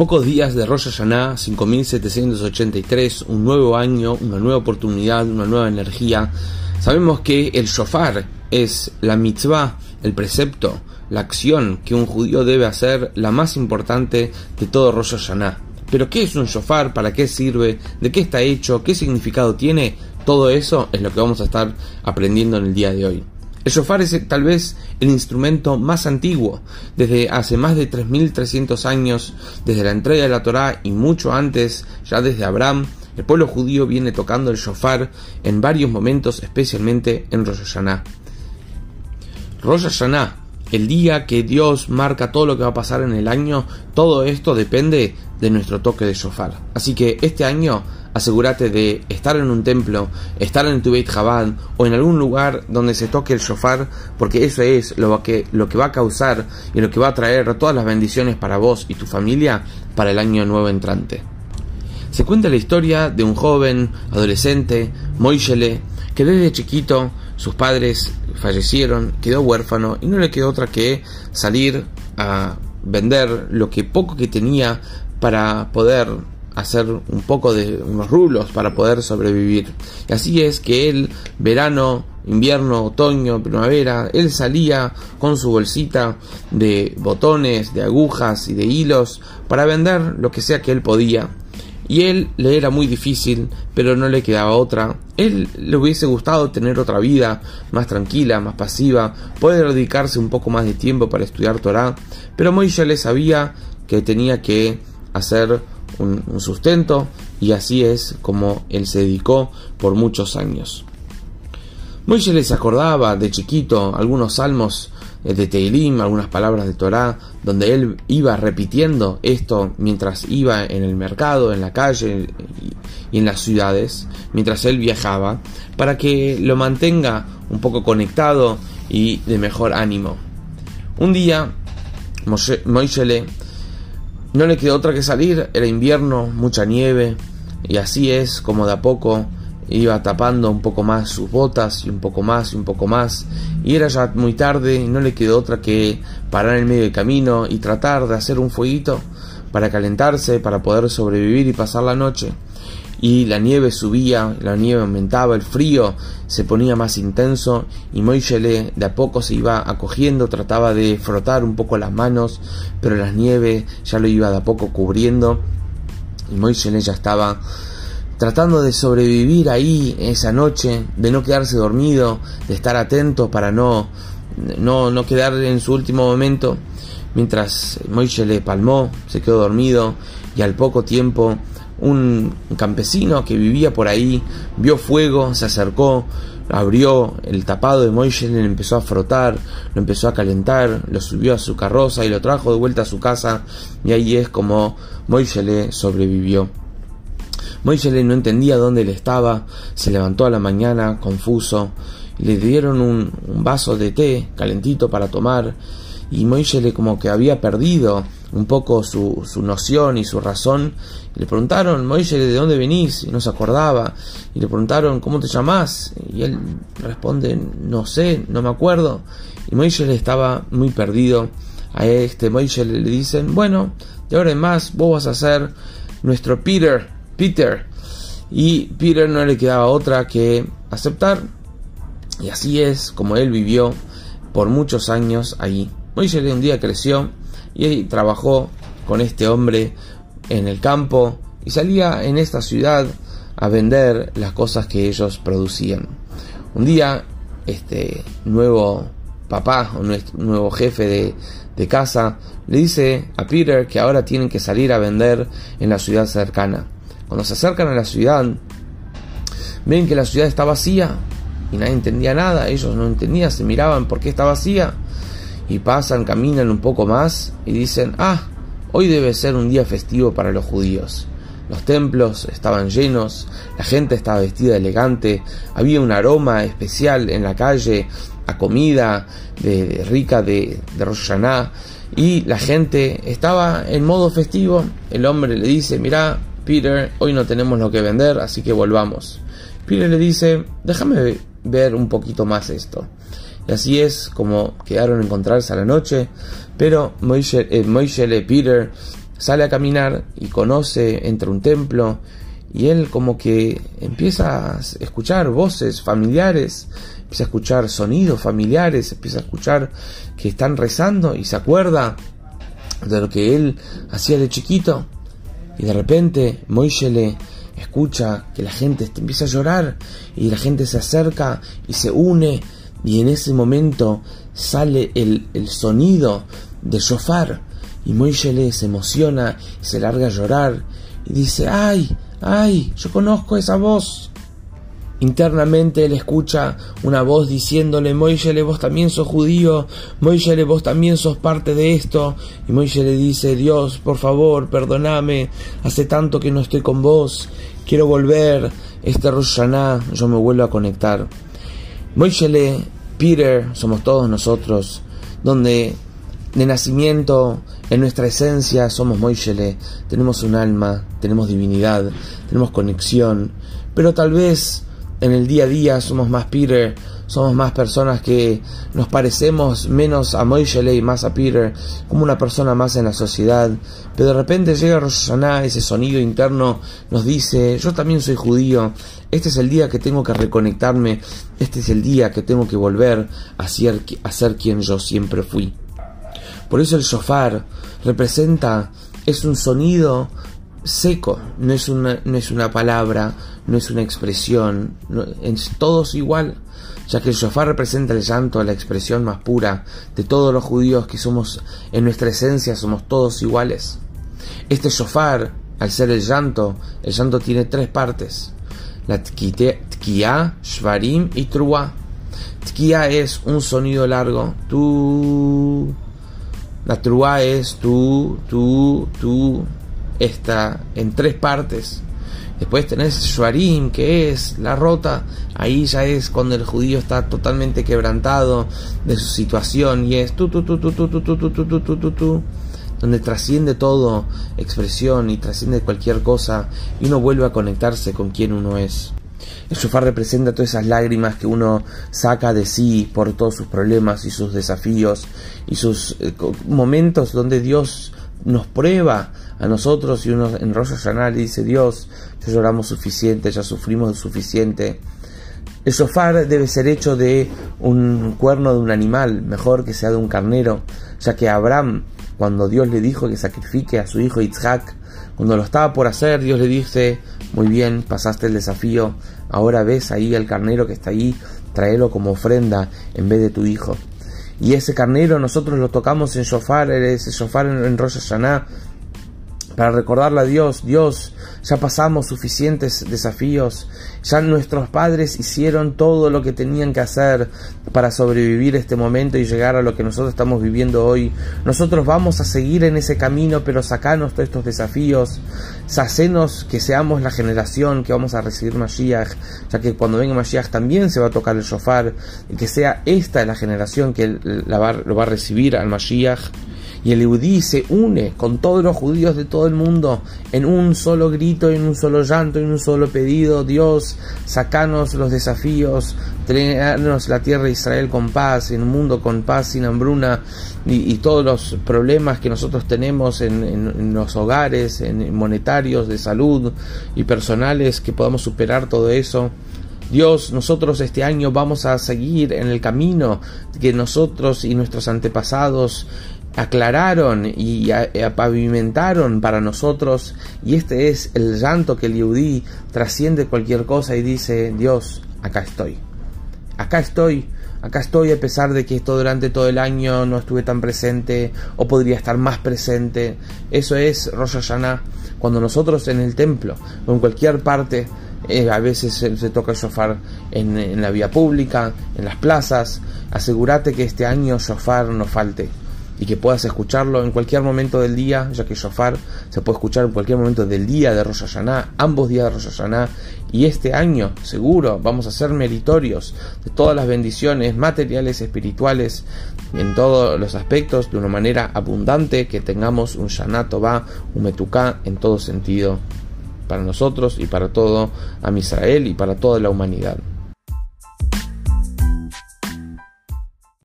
pocos días de Rosh Hashanah 5783, un nuevo año, una nueva oportunidad, una nueva energía. Sabemos que el shofar es la mitzvah, el precepto, la acción que un judío debe hacer, la más importante de todo Rosh Hashanah. Pero ¿qué es un shofar? ¿Para qué sirve? ¿De qué está hecho? ¿Qué significado tiene? Todo eso es lo que vamos a estar aprendiendo en el día de hoy. El shofar es tal vez el instrumento más antiguo, desde hace más de 3.300 años, desde la entrega de la Torá y mucho antes, ya desde Abraham, el pueblo judío viene tocando el shofar en varios momentos, especialmente en Rosh Hashanah. Rosh Hashanah, el día que Dios marca todo lo que va a pasar en el año, todo esto depende de nuestro toque de shofar. Así que este año asegúrate de estar en un templo, estar en tu Beit Chabad o en algún lugar donde se toque el shofar, porque eso es lo que, lo que va a causar y lo que va a traer todas las bendiciones para vos y tu familia para el año nuevo entrante. Se cuenta la historia de un joven, adolescente, Moishele, que desde chiquito sus padres fallecieron, quedó huérfano y no le quedó otra que salir a vender lo que poco que tenía para poder hacer un poco de unos rulos para poder sobrevivir. Y así es que él, verano, invierno, otoño, primavera, él salía con su bolsita de botones, de agujas y de hilos para vender lo que sea que él podía. Y él le era muy difícil, pero no le quedaba otra. Él le hubiese gustado tener otra vida, más tranquila, más pasiva, poder dedicarse un poco más de tiempo para estudiar Torah, pero Moisés le sabía que tenía que hacer un, sustento y así es como él se dedicó por muchos años. Moisés les acordaba de chiquito algunos salmos eh, de Teilim, algunas palabras de Torá, donde él iba repitiendo esto mientras iba en el mercado, en la calle y en las ciudades, mientras él viajaba, para que lo mantenga un poco conectado y de mejor ánimo. Un día, Moisés no le quedó otra que salir, era invierno, mucha nieve, y así es como de a poco iba tapando un poco más sus botas y un poco más y un poco más, y era ya muy tarde y no le quedó otra que parar en medio del camino y tratar de hacer un fueguito para calentarse, para poder sobrevivir y pasar la noche y la nieve subía, la nieve aumentaba, el frío se ponía más intenso y Moishele de a poco se iba acogiendo, trataba de frotar un poco las manos, pero la nieve ya lo iba de a poco cubriendo y Moishele ya estaba tratando de sobrevivir ahí esa noche, de no quedarse dormido, de estar atento para no, no, no quedar en su último momento. Mientras Moishele palmó, se quedó dormido y al poco tiempo un campesino que vivía por ahí vio fuego, se acercó, abrió el tapado de Moisés, le empezó a frotar, lo empezó a calentar, lo subió a su carroza y lo trajo de vuelta a su casa y ahí es como Moisés sobrevivió. Moisés no entendía dónde él estaba, se levantó a la mañana confuso, le dieron un, un vaso de té calentito para tomar y Moisés como que había perdido un poco su, su noción y su razón. le preguntaron, Moisés, ¿de dónde venís? Y no se acordaba. Y le preguntaron, ¿cómo te llamás? Y él responde, no sé, no me acuerdo. Y Moisés estaba muy perdido. A este Moisés le dicen, bueno, de ahora en más vos vas a ser nuestro Peter, Peter. Y Peter no le quedaba otra que aceptar. Y así es como él vivió por muchos años ahí. Moisés un día creció y trabajó con este hombre en el campo y salía en esta ciudad a vender las cosas que ellos producían. Un día, este nuevo papá o nuevo jefe de, de casa le dice a Peter que ahora tienen que salir a vender en la ciudad cercana. Cuando se acercan a la ciudad, ven que la ciudad está vacía y nadie entendía nada, ellos no entendían, se miraban por qué está vacía y pasan, caminan un poco más y dicen, ah, hoy debe ser un día festivo para los judíos. Los templos estaban llenos, la gente estaba vestida elegante, había un aroma especial en la calle a comida de, rica de, de y la gente estaba en modo festivo. El hombre le dice, mira, Peter, hoy no tenemos lo que vender, así que volvamos. Peter le dice, déjame ver un poquito más esto. Y así es como quedaron a encontrarse a la noche, pero Moisés, eh, Peter sale a caminar y conoce, entra un templo y él como que empieza a escuchar voces familiares, empieza a escuchar sonidos familiares, empieza a escuchar que están rezando y se acuerda de lo que él hacía de chiquito. Y de repente Moishe le escucha que la gente empieza a llorar y la gente se acerca y se une y en ese momento sale el, el sonido de shofar y Moishe se emociona y se larga a llorar y dice, ay, ¡Ay! Yo conozco esa voz. Internamente él escucha una voz diciéndole, Moishe, vos también sos judío, Moishe, vos también sos parte de esto. Y Moishe le dice, Dios, por favor, perdoname, hace tanto que no estoy con vos, quiero volver, este Rosh yo me vuelvo a conectar. Moishe, Peter, somos todos nosotros, donde de nacimiento, en nuestra esencia somos Moishele, tenemos un alma, tenemos divinidad, tenemos conexión, pero tal vez en el día a día somos más Peter, somos más personas que nos parecemos menos a Moishele y más a Peter, como una persona más en la sociedad, pero de repente llega Rosh ese sonido interno nos dice, yo también soy judío, este es el día que tengo que reconectarme, este es el día que tengo que volver a ser, a ser quien yo siempre fui. Por eso el shofar representa, es un sonido seco, no es una, no es una palabra, no es una expresión, es todos igual, ya que el shofar representa el llanto, la expresión más pura de todos los judíos que somos, en nuestra esencia somos todos iguales. Este shofar, al ser el llanto, el llanto tiene tres partes, la tkiya, shvarim y truá. Tkiya es un sonido largo, tu la trúa es tú, tú, tú, está en tres partes. Después tenés Shuarim, que es la rota. Ahí ya es cuando el judío está totalmente quebrantado de su situación y es tú, tú, tú, tú, tú, tú, tú, tú, tú, tú, tú, tú, donde trasciende todo expresión y trasciende cualquier cosa y uno vuelve a conectarse con quien uno es. El shofar representa todas esas lágrimas que uno saca de sí por todos sus problemas y sus desafíos y sus eh, momentos donde Dios nos prueba a nosotros y uno en Rosh Hashanah dice Dios, ya lloramos suficiente, ya sufrimos suficiente. El shofar debe ser hecho de un cuerno de un animal, mejor que sea de un carnero, ya que Abraham, cuando Dios le dijo que sacrifique a su hijo Isaac, cuando lo estaba por hacer, Dios le dice, muy bien, pasaste el desafío, ahora ves ahí al carnero que está ahí, tráelo como ofrenda en vez de tu hijo. Y ese carnero nosotros lo tocamos en shofar, ese shofar en, en Rosh para recordarle a Dios, Dios, ya pasamos suficientes desafíos, ya nuestros padres hicieron todo lo que tenían que hacer para sobrevivir este momento y llegar a lo que nosotros estamos viviendo hoy. Nosotros vamos a seguir en ese camino, pero sacanos todos estos desafíos, hacenos que seamos la generación que vamos a recibir Mashiach, ya que cuando venga Mashiach también se va a tocar el shofar, y que sea esta la generación que lo va a recibir al Mashiach y el Eudí se une con todos los judíos de todo el mundo en un solo grito, en un solo llanto, en un solo pedido. Dios, sacanos los desafíos, traernos la tierra de Israel con paz, en un mundo con paz, sin hambruna y, todos los problemas que nosotros tenemos en, en los hogares, en monetarios, de salud y personales, que podamos superar todo eso. Dios, nosotros este año vamos a seguir en el camino que nosotros y nuestros antepasados aclararon y apavimentaron para nosotros y este es el llanto que el Yehudí trasciende cualquier cosa y dice Dios acá estoy. Acá estoy. Acá estoy a pesar de que esto durante todo el año no estuve tan presente o podría estar más presente. Eso es Rosh Hashanah. Cuando nosotros en el templo o en cualquier parte eh, a veces se, toca el shofar en, en la vía pública en las plazas asegúrate que este año shofar no falte y que puedas escucharlo en cualquier momento del día, ya que Shofar se puede escuchar en cualquier momento del día de Rosh Hashanah, ambos días de Rosh Hashanah, y este año seguro vamos a ser meritorios de todas las bendiciones materiales, espirituales, en todos los aspectos, de una manera abundante, que tengamos un Shana va un Metuká en todo sentido, para nosotros y para todo a Israel y para toda la humanidad.